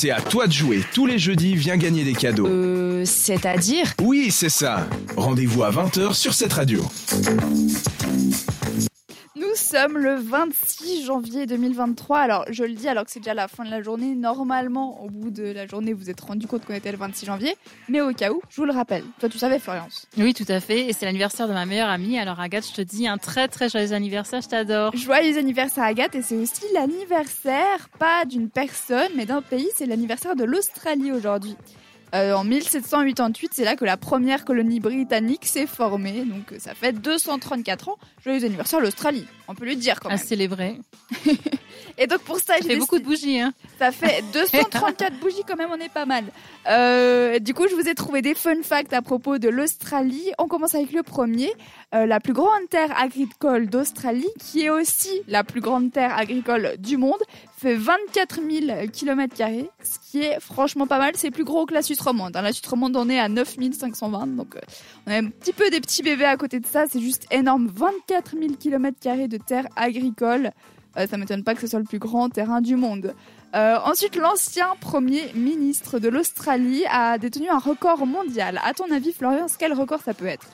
c'est à toi de jouer. Tous les jeudis, viens gagner des cadeaux. Euh, c'est-à-dire? Oui, c'est ça. Rendez-vous à 20h sur cette radio. Nous sommes le 26 janvier 2023. Alors, je le dis alors que c'est déjà la fin de la journée. Normalement, au bout de la journée, vous êtes rendu compte qu'on était le 26 janvier. Mais au cas où, je vous le rappelle. Toi, tu savais, Florence Oui, tout à fait. Et c'est l'anniversaire de ma meilleure amie. Alors, Agathe, je te dis un très très joyeux anniversaire. Je t'adore. Joyeux anniversaire, Agathe. Et c'est aussi l'anniversaire, pas d'une personne, mais d'un pays. C'est l'anniversaire de l'Australie aujourd'hui. Euh, en 1788, c'est là que la première colonie britannique s'est formée. Donc ça fait 234 ans. Joyeux anniversaire l'Australie. On peut le dire quand même. À célébrer. Et donc pour ça, ça fait beaucoup de bougies. Hein. Ça fait 234 bougies quand même, on est pas mal. Euh, du coup, je vous ai trouvé des fun facts à propos de l'Australie. On commence avec le premier. Euh, la plus grande terre agricole d'Australie, qui est aussi la plus grande terre agricole du monde, fait 24 000 km, ce qui est franchement pas mal. C'est plus gros que la Suisse romande. Dans la Suisse romande, on est à 9 520. Donc, euh, on a un petit peu des petits bébés à côté de ça. C'est juste énorme. 24 000 km de terre agricole. Euh, ça m'étonne pas que ce soit le plus grand terrain du monde. Euh, ensuite, l'ancien premier ministre de l'Australie a détenu un record mondial. À ton avis, Florian, quel record ça peut être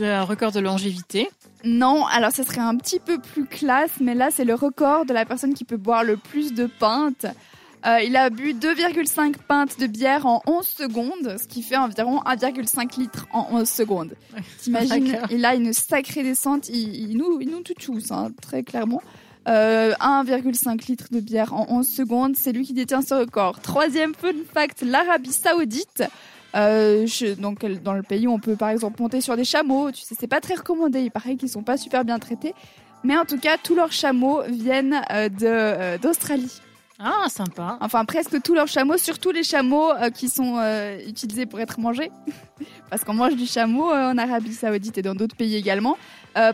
Un record de longévité Non, alors ça serait un petit peu plus classe, mais là, c'est le record de la personne qui peut boire le plus de pintes. Euh, il a bu 2,5 pintes de bière en 11 secondes, ce qui fait environ 1,5 litres en 11 secondes. T'imagines, il a une sacrée descente, il, il nous, il nous tous, hein, très clairement. Euh, 1,5 litres de bière en 11 secondes, c'est lui qui détient ce record. Troisième fun fact, l'Arabie Saoudite. Euh, je, donc dans le pays on peut par exemple monter sur des chameaux, tu sais c'est pas très recommandé, il paraît qu'ils sont pas super bien traités, mais en tout cas tous leurs chameaux viennent euh, euh, d'Australie. Ah, sympa. Enfin, presque tous leurs chameaux, surtout les chameaux euh, qui sont euh, utilisés pour être mangés. parce qu'on mange du chameau euh, en Arabie Saoudite et dans d'autres pays également.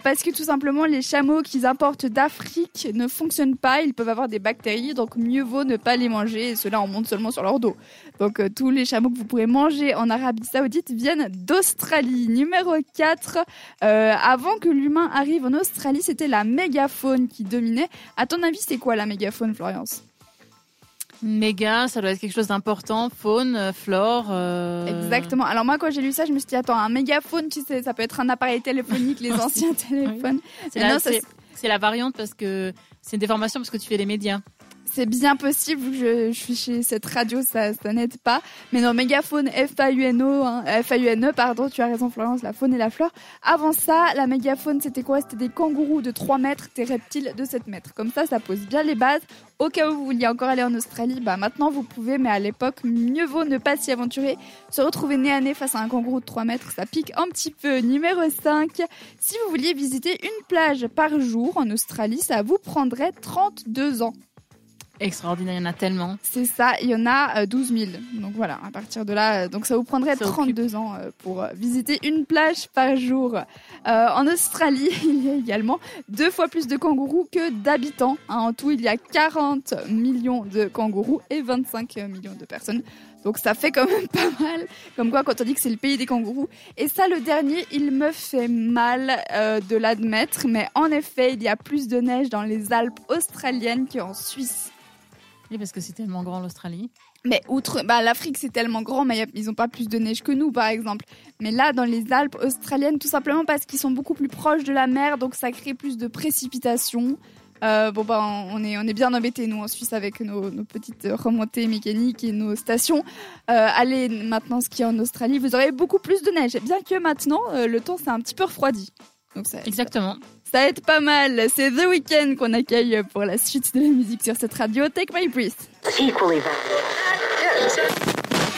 Parce que tout simplement, les chameaux qu'ils importent d'Afrique ne fonctionnent pas. Ils peuvent avoir des bactéries, donc mieux vaut ne pas les manger. Et cela, on monte seulement sur leur dos. Donc, tous les chameaux que vous pourrez manger en Arabie Saoudite viennent d'Australie. Numéro 4. Euh, avant que l'humain arrive en Australie, c'était la mégafaune qui dominait. À ton avis, c'est quoi la mégafaune, Florence Méga, ça doit être quelque chose d'important. Faune, euh, flore. Euh... Exactement. Alors moi, quand j'ai lu ça, je me suis dit, attends, un mégaphone, tu sais, ça peut être un appareil téléphonique, les anciens téléphones. C'est la, la, variante parce que c'est une déformation parce que tu fais les médias. C'est bien possible, je, suis chez cette radio, ça, n'aide pas. Mais non, mégafaune, F-A-U-N-O, hein, F-A-U-N-E, pardon, tu as raison Florence, la faune et la flore. Avant ça, la mégafaune, c'était quoi? C'était des kangourous de 3 mètres, des reptiles de 7 mètres. Comme ça, ça pose bien les bases. Au cas où vous vouliez encore aller en Australie, bah maintenant vous pouvez, mais à l'époque, mieux vaut ne pas s'y aventurer. Se retrouver nez à nez face à un kangourou de 3 mètres, ça pique un petit peu. Numéro 5, si vous vouliez visiter une plage par jour en Australie, ça vous prendrait 32 ans. Extraordinaire, il y en a tellement. C'est ça, il y en a 12 000. Donc voilà, à partir de là, donc ça vous prendrait ça 32 occupe. ans pour visiter une plage par jour. Euh, en Australie, il y a également deux fois plus de kangourous que d'habitants. Hein, en tout, il y a 40 millions de kangourous et 25 millions de personnes. Donc ça fait quand même pas mal. Comme quoi, quand on dit que c'est le pays des kangourous. Et ça, le dernier, il me fait mal euh, de l'admettre. Mais en effet, il y a plus de neige dans les Alpes australiennes qu'en Suisse. Oui, parce que c'est tellement grand l'Australie. Mais outre, bah, l'Afrique c'est tellement grand, mais ils n'ont pas plus de neige que nous, par exemple. Mais là, dans les Alpes australiennes, tout simplement parce qu'ils sont beaucoup plus proches de la mer, donc ça crée plus de précipitations. Euh, bon bah on est on est bien embêtés nous en Suisse avec nos, petites remontées mécaniques et nos stations. Euh, allez maintenant skier en Australie, vous aurez beaucoup plus de neige. Bien que maintenant euh, le temps s'est un petit peu refroidi. Donc ça, Exactement. Ça aide pas mal. C'est The Weeknd qu'on accueille pour la suite de la musique sur cette radio. Take My Breath.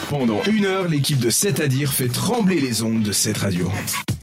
Pendant une heure, l'équipe de 7 à dire fait trembler les ondes de cette radio.